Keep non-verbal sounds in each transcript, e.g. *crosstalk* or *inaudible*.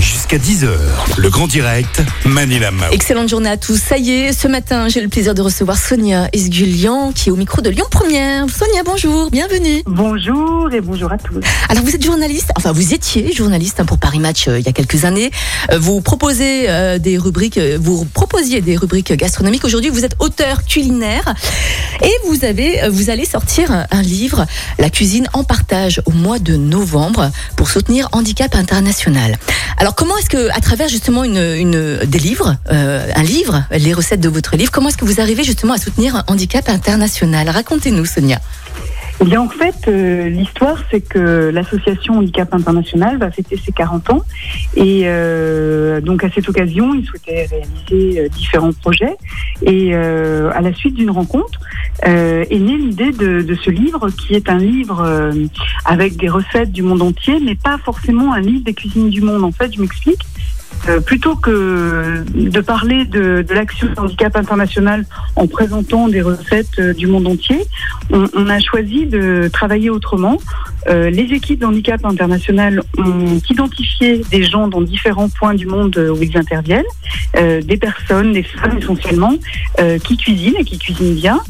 Jusqu'à 10h, le grand direct, Manila Mao. Excellente journée à tous. Ça y est, ce matin, j'ai le plaisir de recevoir Sonia Esgulian qui est au micro de Lyon Première. Sonia, bonjour, bienvenue. Bonjour et bonjour à tous. Alors vous êtes journaliste, enfin vous étiez journaliste hein, pour Paris Match euh, il y a quelques années. Euh, vous proposez euh, des rubriques, vous proposiez des rubriques gastronomiques. Aujourd'hui, vous êtes auteur culinaire et vous avez, vous allez sortir un- un livre, La cuisine en partage, au mois de novembre pour soutenir Handicap International. Alors comment est-ce que, à travers justement une, une des livres, euh, un livre, les recettes de votre livre, comment est-ce que vous arrivez justement à soutenir Handicap International? Racontez-nous, Sonia. Eh bien, en fait, euh, l'histoire, c'est que l'association Handicap International va fêter ses 40 ans. Et euh, donc, à cette occasion, ils souhaitaient réaliser euh, différents projets. Et euh, à la suite d'une rencontre, est née l'idée de, de ce livre, qui est un livre avec des recettes du monde entier, mais pas forcément un livre des cuisines du monde. En fait, je m'explique. Euh, plutôt que de parler de, l'action handicap international en présentant des recettes euh, du monde entier, on, a choisi de travailler autrement. Euh, les équipes d'handicap international ont identifié des gens dans différents points du monde où ils interviennent, des personnes, des femmes essentiellement, qui cuisinent et qui cuisinent bien.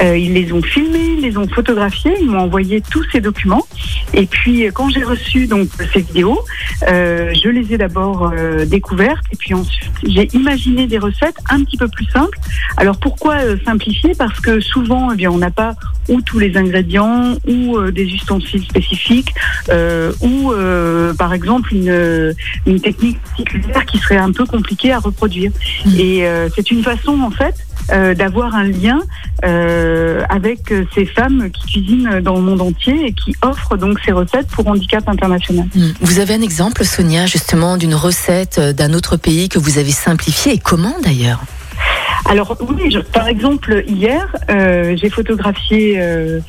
Ils les ont filmés, ils les ont photographiés, ils m'ont envoyé tous ces documents. Et puis quand j'ai reçu donc ces vidéos, je les ai d'abord découvertes et puis ensuite j'ai imaginé des recettes un petit peu plus simples. Alors pourquoi euh, simplifier? Parce que souvent, eh bien, on n'a pas ou tous les ingrédients ou euh, des ustensiles spécifiques euh, ou euh, par exemple une, une technique particulière qui serait un peu compliquée à reproduire. Mhm. Et c'est une façon en fait euh, d'avoir un lien euh, avec euh, ces femmes qui cuisinent dans le monde entier et qui offrent donc ces recettes pour handicap international. Hmm. Vous avez un exemple, Sonia, justement, d'une recette d'un autre pays que vous avez simplifiée et comment d'ailleurs? Alors oui, je- par exemple hier, euh, j'ai photographié euh,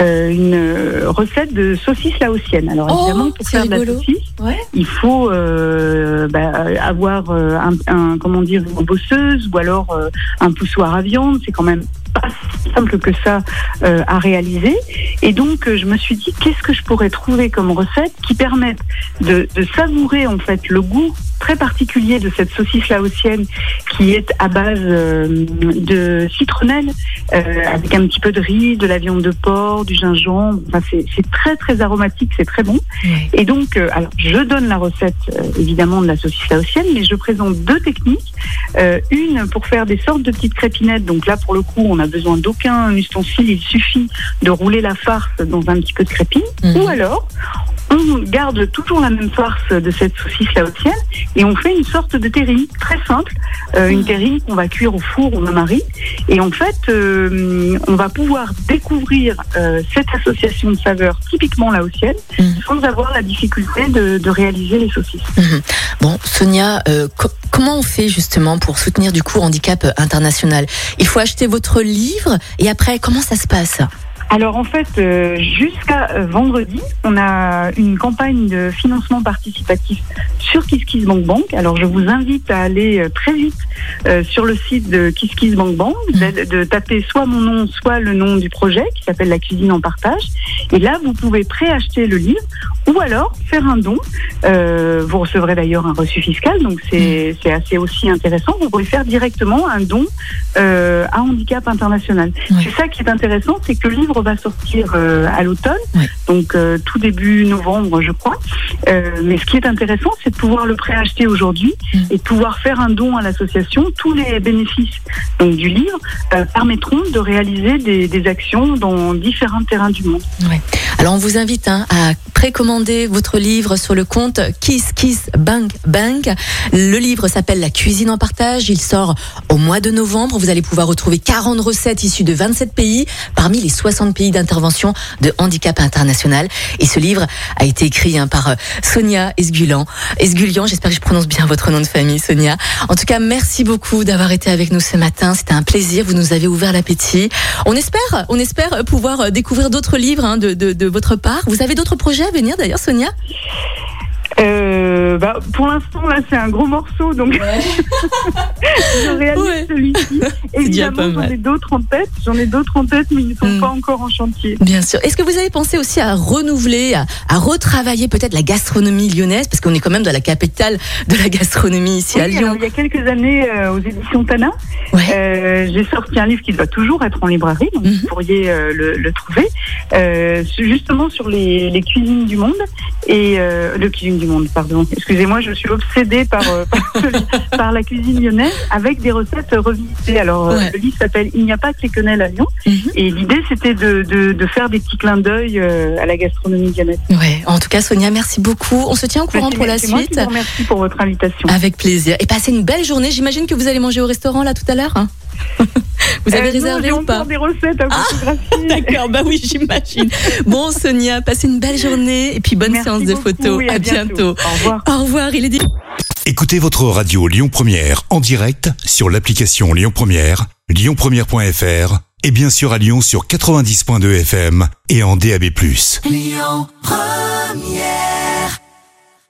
euh, une euh, recette de saucisse laotienne. Alors Oh, évidemment, pour faire de la saucisse, Ouais. il faut euh, bah, avoir euh, un, un- comment dire une bosseuse ou alors un poussoir à viande. C'est quand même pas si simple que ça euh, à réaliser. Et donc euh, je me suis dit qu'est-ce que je pourrais trouver comme recette qui permette de, de savourer en fait le goût très particulier de cette saucisse laotienne qui est à base euh, de citronnelle euh, avec un petit peu de riz, de la viande de porc, du gingembre. Enfin, c'est très très aromatique, c'est très bon. Et donc, euh, alors, je donne la recette évidemment de la saucisse laotienne, mais je présente deux techniques. Une pour faire des sortes de petites crépinettes. Donc là, pour le coup, on n'a besoin d'aucun ustensile. Il suffit de rouler la farce dans un petit peu de crépine. Mhm. Ou alors, on garde toujours la même farce de cette saucisse laotienne et on fait une sorte de terrine très simple, euh, une Mhm. terrine qu'on va cuire au four ou au bain-marie. Et en fait, euh, on va pouvoir découvrir euh, cette association de saveurs typiquement laotienne Mhm. sans avoir la difficulté de, de réaliser les saucisses. Mhm. Bon, Sonia, co- comment on fait justement pour soutenir du coup Handicap International? Il faut acheter votre livre et après, comment ça se passe? Alors en fait, euh, jusqu'à euh, vendredi, on a une campagne de financement participatif sur KissKissBankBank. Alors je vous invite à aller euh, très vite euh, sur le site de KissKissBankBank, de, de taper soit mon nom, soit le nom du projet qui s'appelle La cuisine en partage. Et là, vous pouvez préacheter le livre ou alors faire un don. Euh, vous recevrez d'ailleurs un reçu fiscal, donc c'est c'est assez aussi intéressant. Vous pouvez faire directement un don à Handicap International. C'est ça qui est intéressant, c'est que le livre va sortir euh, à l'automne, donc euh, tout début novembre, je crois. Euh, mais ce qui est intéressant, c'est de pouvoir le préacheter aujourd'hui Mm. et de pouvoir faire un don à l'association. Tous les bénéfices donc, du livre permettront de réaliser des, des actions dans différents terrains du monde. Alors on vous invite hein, à précommander votre livre sur le compte Kiss Kiss Bank Bank. Le livre s'appelle La cuisine en partage. Il sort au mois de novembre. Vous allez pouvoir retrouver 40 recettes issues de 27 pays parmi les 60 pays d'intervention de Handicap International. Et ce livre a été écrit hein, par euh, Sonia Esgulian. Esgulian, j'espère que je prononce bien votre nom de famille, Sonia. En tout cas, merci beaucoup d'avoir été avec nous ce matin. C'était un plaisir. Vous nous avez ouvert l'appétit. On espère, on espère pouvoir euh, découvrir d'autres livres. hein, de, de, de votre part. Vous avez d'autres projets à venir d'ailleurs, Sonia? Euh, euh, bah, Pour l'instant, là, c'est un gros morceau, donc *laughs* je réalise celui-ci. *laughs* Évidemment, j'en ai d'autres en tête, j'en ai d'autres en tête, mais ils ne sont hmm. pas encore en chantier. Bien sûr. Est-ce que vous avez pensé aussi à renouveler, à, retravailler peut-être la gastronomie lyonnaise, parce qu'on est quand même dans la capitale de la gastronomie ici à Lyon Il y a quelques années, euh, aux éditions Tana, euh, j'ai sorti un livre qui doit toujours être en librairie, donc mhm. vous pourriez le, trouver, justement sur les, les, cuisines du monde et le cuisine du monde, pardon. Excusez-moi, je suis obsédée *laughs* par, par, la cuisine lyonnaise avec des recettes revisitées. Alors, euh, le livre s'appelle Il n'y a pas que les quenelles à Lyon. Mhm. Et l'idée, c'était de, de, faire des petits clins d'œil euh, à la gastronomie lyonnaise. Ouais, en tout cas, Sonia, merci beaucoup. On se tient au courant pour la suite. Merci pour votre invitation. Avec plaisir. Et passez une belle journée. J'imagine que vous allez manger au restaurant là tout à l'heure. Hein *laughs* vous avez euh, réservé ou pas des recettes à ah, D'accord, bah oui, j'imagine. Bon, Sonia, passez une belle journée et puis bonne séance de photos. à, bientôt. Au revoir. Au revoir. Il est dit. Écoutez votre radio Lyon Première en direct sur l'application Lyon Première, lyonpremière.fr et bien sûr à Lyon sur 90.2 FM et en DAB+. Lyon Première